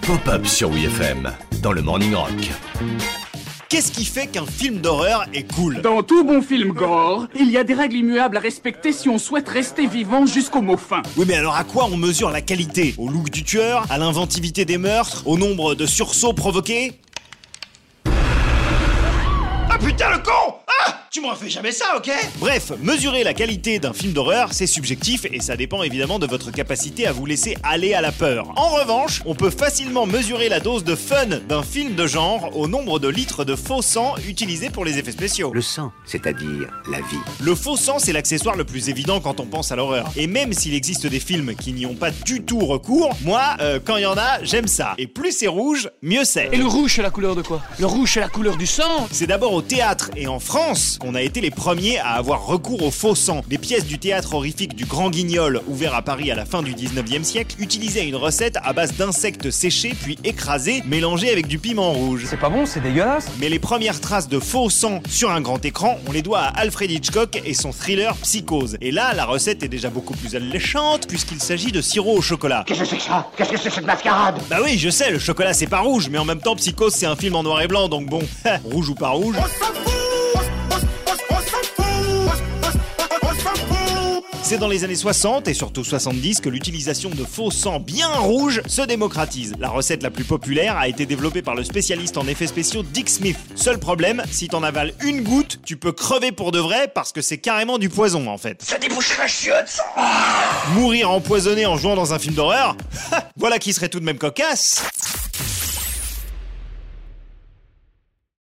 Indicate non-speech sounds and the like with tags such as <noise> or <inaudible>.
Pop-up sur WFM dans le Morning Rock. Qu'est-ce qui fait qu'un film d'horreur est cool? Dans tout bon film gore, il y a des règles immuables à respecter si on souhaite rester vivant jusqu'au mot fin. Oui mais alors à quoi on mesure la qualité? Au look du tueur? À l'inventivité des meurtres? Au nombre de sursauts provoqués? Ah putain le con tu m'en fais jamais ça, ok? Bref, mesurer la qualité d'un film d'horreur, c'est subjectif et ça dépend évidemment de votre capacité à vous laisser aller à la peur. En revanche, on peut facilement mesurer la dose de fun d'un film de genre au nombre de litres de faux sang utilisés pour les effets spéciaux. Le sang, c'est-à-dire la vie. Le faux sang, c'est l'accessoire le plus évident quand on pense à l'horreur. Et même s'il existe des films qui n'y ont pas du tout recours, moi, euh, quand il y en a, j'aime ça. Et plus c'est rouge, mieux c'est. Et le rouge, c'est la couleur de quoi? Le rouge, c'est la couleur du sang? C'est d'abord au théâtre et en France qu'on a été les premiers à avoir recours au faux sang. Les pièces du théâtre horrifique du Grand Guignol, ouvert à Paris à la fin du 19e siècle, utilisaient une recette à base d'insectes séchés puis écrasés, mélangés avec du piment rouge. C'est pas bon, c'est dégueulasse Mais les premières traces de faux sang sur un grand écran, on les doit à Alfred Hitchcock et son thriller Psychose. Et là, la recette est déjà beaucoup plus alléchante puisqu'il s'agit de sirop au chocolat. Qu'est-ce que c'est que ça? Qu'est-ce que c'est cette mascarade? Bah oui, je sais, le chocolat c'est pas rouge, mais en même temps Psychose c'est un film en noir et blanc, donc bon, <laughs> rouge ou pas rouge? C'est dans les années 60 et surtout 70 que l'utilisation de faux sang bien rouge se démocratise. La recette la plus populaire a été développée par le spécialiste en effets spéciaux Dick Smith. Seul problème, si t'en avales une goutte, tu peux crever pour de vrai parce que c'est carrément du poison en fait. Ça débouche la chiotte, ça Mourir empoisonné en jouant dans un film d'horreur <laughs> Voilà qui serait tout de même cocasse